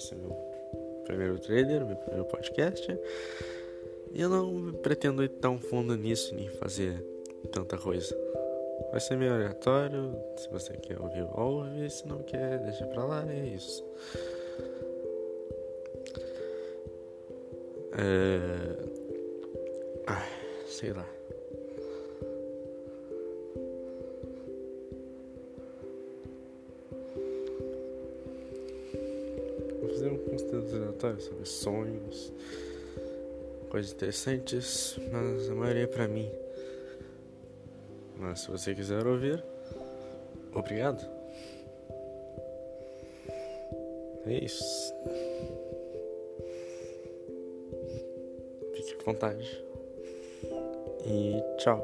Esse é meu primeiro trailer, meu primeiro podcast. E eu não pretendo ir tão fundo nisso, nem fazer tanta coisa. Vai ser meio aleatório. Se você quer ouvir, ouve. Se não quer, deixa pra lá. É isso. É... Ah, sei lá. Fazer um conteúdo aleatório sobre sonhos, coisas interessantes, mas a maioria é pra mim. Mas se você quiser ouvir, obrigado. É isso. Fique à vontade. E tchau.